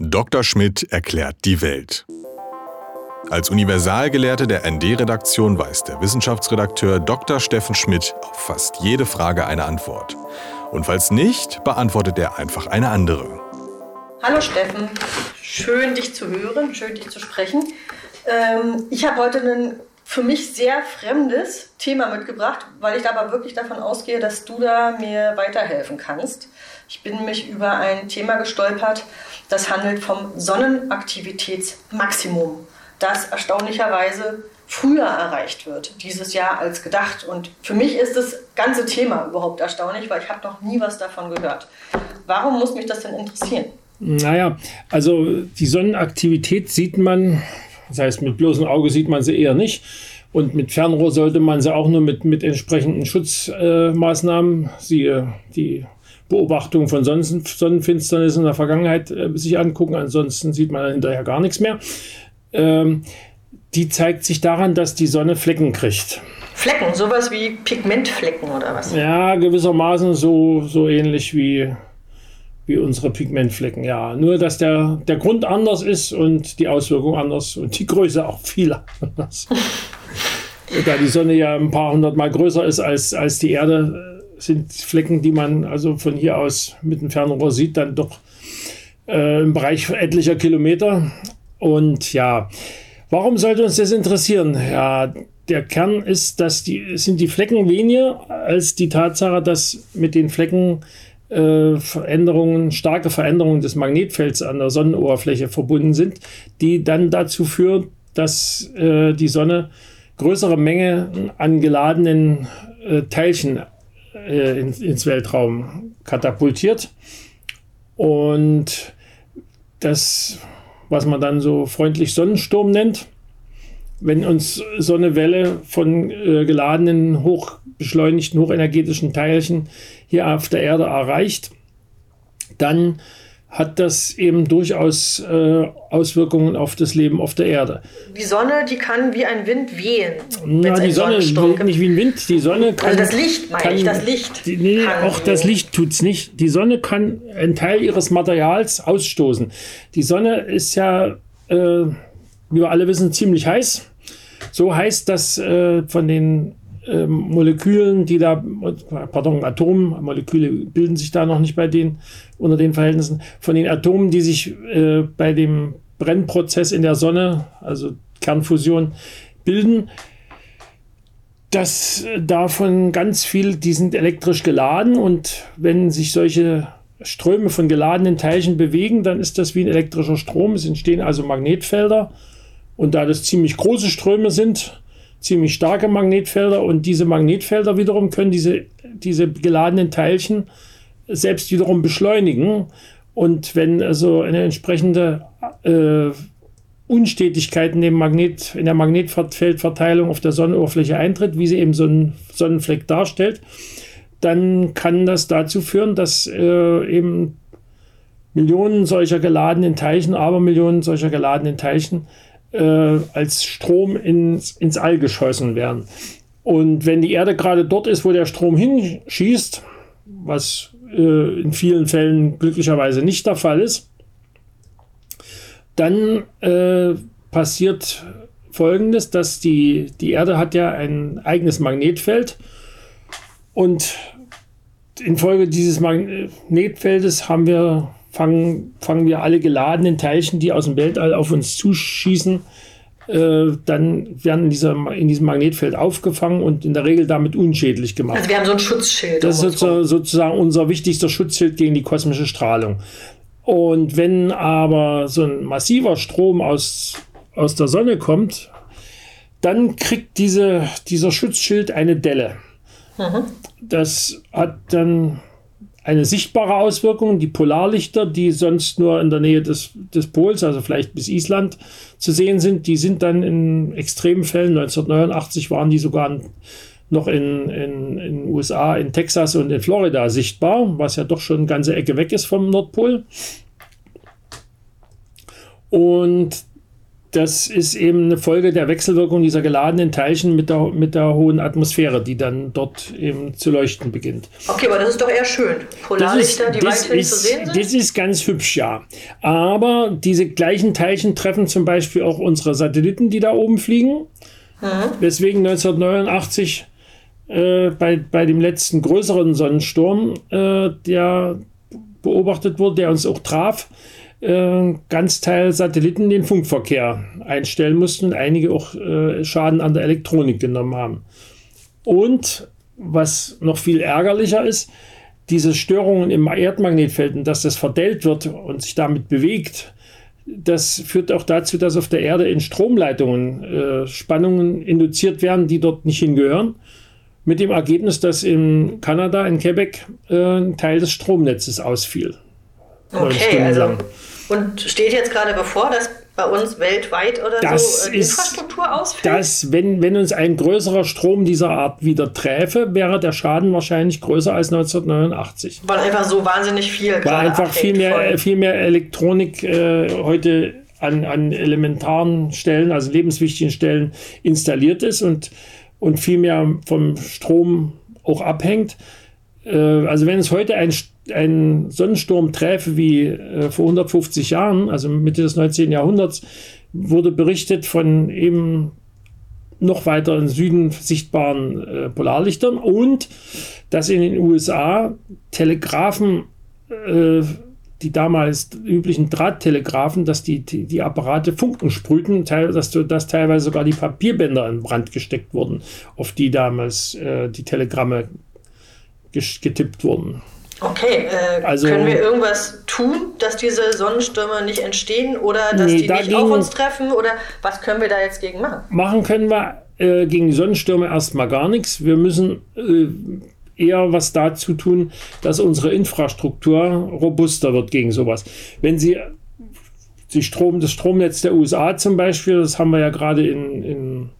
Dr. Schmidt erklärt die Welt. Als Universalgelehrte der ND-Redaktion weiß der Wissenschaftsredakteur Dr. Steffen Schmidt auf fast jede Frage eine Antwort. Und falls nicht, beantwortet er einfach eine andere. Hallo Steffen, schön dich zu hören, schön dich zu sprechen. Ähm, ich habe heute ein für mich sehr fremdes Thema mitgebracht, weil ich aber wirklich davon ausgehe, dass du da mir weiterhelfen kannst. Ich bin nämlich über ein Thema gestolpert, das handelt vom Sonnenaktivitätsmaximum, das erstaunlicherweise früher erreicht wird, dieses Jahr als gedacht. Und für mich ist das ganze Thema überhaupt erstaunlich, weil ich habe noch nie was davon gehört. Warum muss mich das denn interessieren? Naja, also die Sonnenaktivität sieht man, das heißt mit bloßem Auge sieht man sie eher nicht. Und mit Fernrohr sollte man sie auch nur mit, mit entsprechenden Schutzmaßnahmen, äh, siehe die Beobachtung von Sonnen Sonnenfinsternis in der Vergangenheit äh, sich angucken. Ansonsten sieht man hinterher gar nichts mehr. Ähm, die zeigt sich daran, dass die Sonne Flecken kriegt. Flecken, sowas wie Pigmentflecken oder was? Ja, gewissermaßen so, so ähnlich wie, wie unsere Pigmentflecken. Ja, nur dass der, der Grund anders ist und die Auswirkung anders und die Größe auch viel anders. da die Sonne ja ein paar hundert Mal größer ist als, als die Erde, sind Flecken, die man also von hier aus mit dem Fernrohr sieht, dann doch äh, im Bereich etlicher Kilometer. Und ja, warum sollte uns das interessieren? Ja, der Kern ist, dass die sind die Flecken weniger als die Tatsache, dass mit den Flecken äh, Veränderungen, starke Veränderungen des Magnetfelds an der Sonnenoberfläche verbunden sind, die dann dazu führen, dass äh, die Sonne größere Menge an geladenen äh, Teilchen äh, ins, ins Weltraum katapultiert. Und das, was man dann so freundlich Sonnensturm nennt, wenn uns so eine Welle von äh, geladenen, hochbeschleunigten, hochenergetischen Teilchen hier auf der Erde erreicht, dann hat das eben durchaus äh, Auswirkungen auf das Leben auf der Erde. Die Sonne, die kann wie ein Wind wehen. Ja, die Sonne nicht wie ein Wind. Die Sonne kann. Also das Licht meine kann, ich, das Licht. Die, nee, auch das Licht tut es nicht. Die Sonne kann einen Teil ihres Materials ausstoßen. Die Sonne ist ja, äh, wie wir alle wissen, ziemlich heiß. So heiß, dass äh, von den ähm, Molekülen, die da, pardon, Atomen, Moleküle bilden sich da noch nicht bei den, unter den Verhältnissen, von den Atomen, die sich äh, bei dem Brennprozess in der Sonne, also Kernfusion, bilden, dass davon ganz viel, die sind elektrisch geladen und wenn sich solche Ströme von geladenen Teilchen bewegen, dann ist das wie ein elektrischer Strom. Es entstehen also Magnetfelder und da das ziemlich große Ströme sind, ziemlich starke Magnetfelder und diese Magnetfelder wiederum können diese, diese geladenen Teilchen selbst wiederum beschleunigen. Und wenn also eine entsprechende äh, Unstetigkeit in, dem Magnet, in der Magnetfeldverteilung auf der Sonnenoberfläche eintritt, wie sie eben so ein Sonnenfleck darstellt, dann kann das dazu führen, dass äh, eben Millionen solcher geladenen Teilchen, aber Millionen solcher geladenen Teilchen äh, als Strom ins, ins All geschossen werden. Und wenn die Erde gerade dort ist, wo der Strom hinschießt, was äh, in vielen Fällen glücklicherweise nicht der Fall ist, dann äh, passiert Folgendes, dass die, die Erde hat ja ein eigenes Magnetfeld und infolge dieses Magnetfeldes haben wir fangen, fangen wir alle geladenen Teilchen, die aus dem Weltall auf uns zuschießen, äh, dann werden in, dieser, in diesem Magnetfeld aufgefangen und in der Regel damit unschädlich gemacht. Also wir haben so ein Schutzschild. Das ist sozusagen unser wichtigster Schutzschild gegen die kosmische Strahlung. Und wenn aber so ein massiver Strom aus, aus der Sonne kommt, dann kriegt diese, dieser Schutzschild eine Delle. Mhm. Das hat dann eine sichtbare Auswirkung. Die Polarlichter, die sonst nur in der Nähe des, des Pols, also vielleicht bis Island zu sehen sind, die sind dann in extremen Fällen, 1989 waren die sogar noch in den in, in USA, in Texas und in Florida sichtbar, was ja doch schon eine ganze Ecke weg ist vom Nordpol. Und das ist eben eine Folge der Wechselwirkung dieser geladenen Teilchen mit der, mit der hohen Atmosphäre, die dann dort eben zu leuchten beginnt. Okay, aber das ist doch eher schön. Polarlichter, die weithin ist, zu sehen sind. Das ist ganz hübsch, ja. Aber diese gleichen Teilchen treffen zum Beispiel auch unsere Satelliten, die da oben fliegen. Mhm. Weswegen 1989 äh, bei, bei dem letzten größeren Sonnensturm, äh, der beobachtet wurde, der uns auch traf, äh, ganz Teil Satelliten den Funkverkehr einstellen mussten und einige auch äh, Schaden an der Elektronik genommen haben. Und was noch viel ärgerlicher ist, diese Störungen im Erdmagnetfeld, dass das verdellt wird und sich damit bewegt, das führt auch dazu, dass auf der Erde in Stromleitungen äh, Spannungen induziert werden, die dort nicht hingehören. Mit dem Ergebnis, dass in Kanada, in Quebec, äh, ein Teil des Stromnetzes ausfiel. Okay, also lang. Und steht jetzt gerade bevor, dass bei uns weltweit oder das so äh, ist, Infrastruktur ausfällt? Das, wenn, wenn uns ein größerer Strom dieser Art wieder träfe, wäre der Schaden wahrscheinlich größer als 1989. Weil einfach so wahnsinnig viel Weil einfach viel mehr, viel mehr Elektronik äh, heute an, an elementaren Stellen, also lebenswichtigen Stellen installiert ist und, und viel mehr vom Strom auch abhängt. Äh, also wenn es heute ein ein Sonnensturm träfe wie äh, vor 150 Jahren, also Mitte des 19. Jahrhunderts, wurde berichtet von eben noch weiter im Süden sichtbaren äh, Polarlichtern und dass in den USA Telegraphen, äh, die damals üblichen Drahttelegraphen, dass die, die, die Apparate Funken sprühten, dass, dass teilweise sogar die Papierbänder in Brand gesteckt wurden, auf die damals äh, die Telegramme getippt wurden. Okay, äh, also, können wir irgendwas tun, dass diese Sonnenstürme nicht entstehen oder dass nee, die nicht auf uns treffen? Oder was können wir da jetzt gegen machen? Machen können wir äh, gegen die Sonnenstürme erstmal gar nichts. Wir müssen äh, eher was dazu tun, dass unsere Infrastruktur robuster wird gegen sowas. Wenn Sie die Strom, das Stromnetz der USA zum Beispiel, das haben wir ja gerade in, in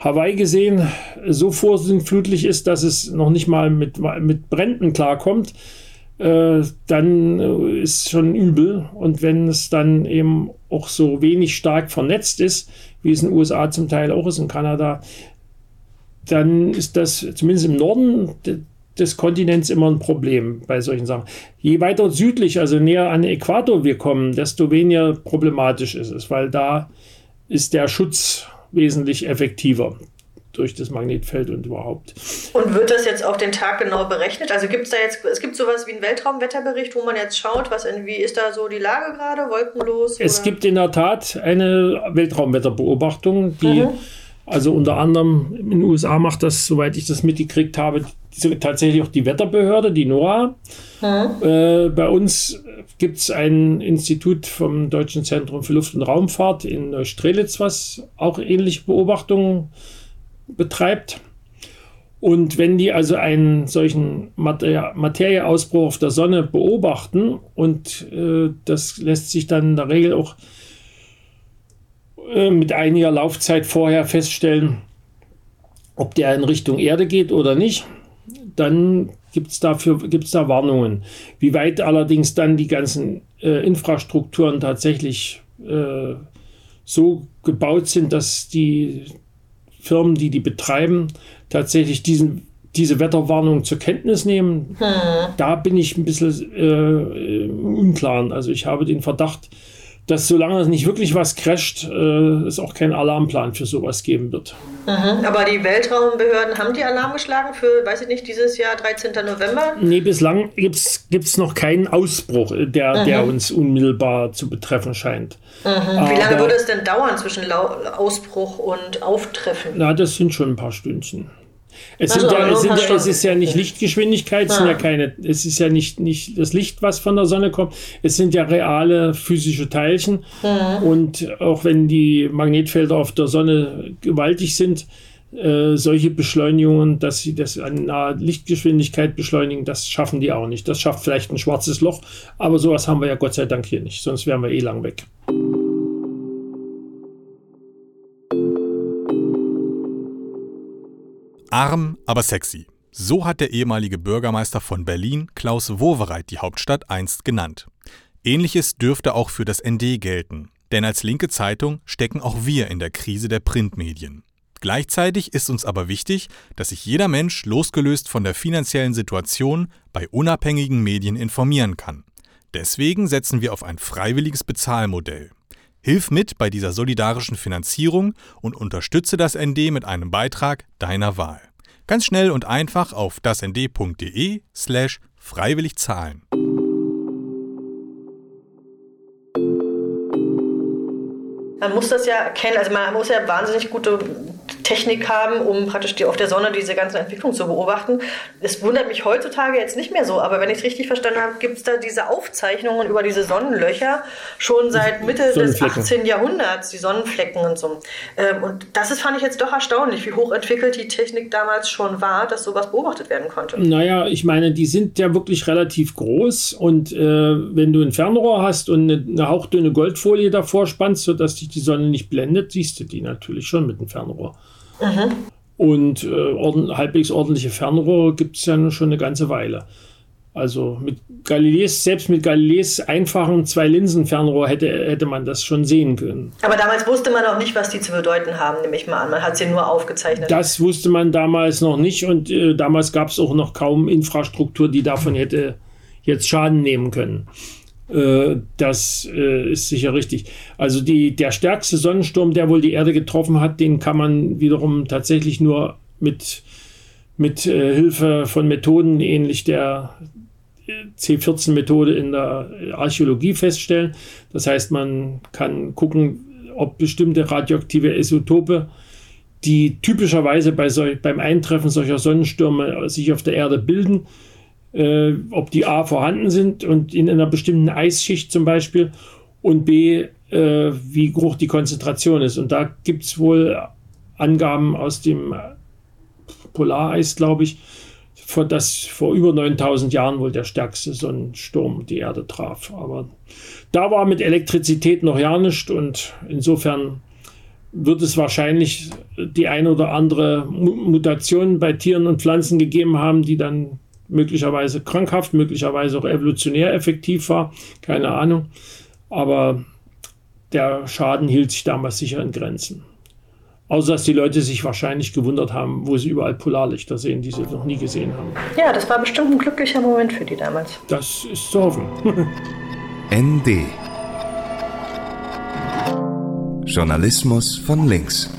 Hawaii gesehen so vorsintflutlich ist, dass es noch nicht mal mit, mit Bränden klarkommt, äh, dann äh, ist schon übel. Und wenn es dann eben auch so wenig stark vernetzt ist, wie es in den USA zum Teil auch ist, in Kanada, dann ist das zumindest im Norden des Kontinents immer ein Problem bei solchen Sachen. Je weiter südlich, also näher an den Äquator wir kommen, desto weniger problematisch ist es, weil da ist der Schutz wesentlich effektiver durch das Magnetfeld und überhaupt. Und wird das jetzt auf den Tag genau berechnet? Also gibt es da jetzt, es gibt sowas wie einen Weltraumwetterbericht, wo man jetzt schaut, was wie ist da so die Lage gerade, wolkenlos? Es gibt in der Tat eine Weltraumwetterbeobachtung, die mhm. Also unter anderem in den USA macht das, soweit ich das mitgekriegt habe, tatsächlich auch die Wetterbehörde, die NOAA. Mhm. Äh, bei uns gibt es ein Institut vom Deutschen Zentrum für Luft- und Raumfahrt in Neustrelitz, was auch ähnliche Beobachtungen betreibt. Und wenn die also einen solchen Mater Materieausbruch auf der Sonne beobachten, und äh, das lässt sich dann in der Regel auch äh, mit einiger Laufzeit vorher feststellen, ob der in Richtung Erde geht oder nicht, dann gibt es dafür gibt's da Warnungen. Wie weit allerdings dann die ganzen äh, Infrastrukturen tatsächlich äh, so gebaut sind, dass die Firmen, die die betreiben, tatsächlich diesen, diese Wetterwarnung zur Kenntnis nehmen, hm. da bin ich ein bisschen äh, unklar. Also ich habe den Verdacht, dass solange es nicht wirklich was crasht, äh, es auch keinen Alarmplan für sowas geben wird. Mhm. Aber die Weltraumbehörden haben die Alarm geschlagen für, weiß ich nicht, dieses Jahr 13. November? Nee, bislang gibt es noch keinen Ausbruch, äh, der, mhm. der uns unmittelbar zu betreffen scheint. Mhm. Wie lange würde es denn dauern zwischen Ausbruch und Auftreffen? Na, das sind schon ein paar Stündchen. Es, also, ja, es, ja, es, ist ja nicht Lichtgeschwindigkeit, es, ja. ja keine, es ist ja nicht, nicht das Licht, was von der Sonne kommt. Es sind ja reale physische Teilchen. Mhm. Und auch wenn die Magnetfelder auf der Sonne gewaltig sind, äh, solche Beschleunigungen, dass sie das an einer Lichtgeschwindigkeit beschleunigen, das schaffen die auch nicht. Das schafft vielleicht ein schwarzes Loch, aber sowas haben wir ja Gott sei Dank hier nicht, sonst wären wir eh lang weg. Arm, aber sexy. So hat der ehemalige Bürgermeister von Berlin, Klaus Wowereit, die Hauptstadt einst genannt. Ähnliches dürfte auch für das ND gelten. Denn als linke Zeitung stecken auch wir in der Krise der Printmedien. Gleichzeitig ist uns aber wichtig, dass sich jeder Mensch losgelöst von der finanziellen Situation bei unabhängigen Medien informieren kann. Deswegen setzen wir auf ein freiwilliges Bezahlmodell. Hilf mit bei dieser solidarischen Finanzierung und unterstütze das ND mit einem Beitrag deiner Wahl. Ganz schnell und einfach auf dasnd.de slash freiwillig zahlen. Man muss das ja erkennen, also man muss ja wahnsinnig gute Technik haben, um praktisch die, auf der Sonne diese ganze Entwicklung zu beobachten. Es wundert mich heutzutage jetzt nicht mehr so, aber wenn ich es richtig verstanden habe, gibt es da diese Aufzeichnungen über diese Sonnenlöcher schon seit Mitte des 18. Jahrhunderts, die Sonnenflecken und so. Ähm, und das ist, fand ich jetzt doch erstaunlich, wie hochentwickelt die Technik damals schon war, dass sowas beobachtet werden konnte. Naja, ich meine, die sind ja wirklich relativ groß und äh, wenn du ein Fernrohr hast und eine, eine hauchdünne Goldfolie davor spannst, sodass dich die Sonne nicht blendet, siehst du die natürlich schon mit dem Fernrohr. Mhm. Und äh, ord halbwegs ordentliche Fernrohre gibt es ja schon eine ganze Weile. Also mit Galileis, selbst mit Galileis einfachen Zwei-Linsen-Fernrohr hätte, hätte man das schon sehen können. Aber damals wusste man auch nicht, was die zu bedeuten haben, nehme ich mal an. Man hat sie nur aufgezeichnet. Das wusste man damals noch nicht und äh, damals gab es auch noch kaum Infrastruktur, die davon hätte jetzt Schaden nehmen können. Äh, das äh, ist sicher richtig. Also die, der stärkste Sonnensturm, der wohl die Erde getroffen hat, den kann man wiederum tatsächlich nur mit, mit äh, Hilfe von Methoden ähnlich der C14-Methode in der Archäologie feststellen. Das heißt, man kann gucken, ob bestimmte radioaktive Isotope, die typischerweise bei solch, beim Eintreffen solcher Sonnenstürme sich auf der Erde bilden, äh, ob die A vorhanden sind und in einer bestimmten Eisschicht zum Beispiel und B, äh, wie hoch die Konzentration ist. Und da gibt es wohl Angaben aus dem Polareis, glaube ich, vor, dass vor über 9000 Jahren wohl der stärkste Sonnensturm die Erde traf. Aber da war mit Elektrizität noch ja nichts und insofern wird es wahrscheinlich die eine oder andere Mutation bei Tieren und Pflanzen gegeben haben, die dann möglicherweise krankhaft, möglicherweise auch evolutionär effektiv war, keine Ahnung. Aber der Schaden hielt sich damals sicher in Grenzen. Außer dass die Leute sich wahrscheinlich gewundert haben, wo sie überall Polarlichter sehen, die sie noch nie gesehen haben. Ja, das war bestimmt ein glücklicher Moment für die damals. Das ist zu hoffen. ND Journalismus von links.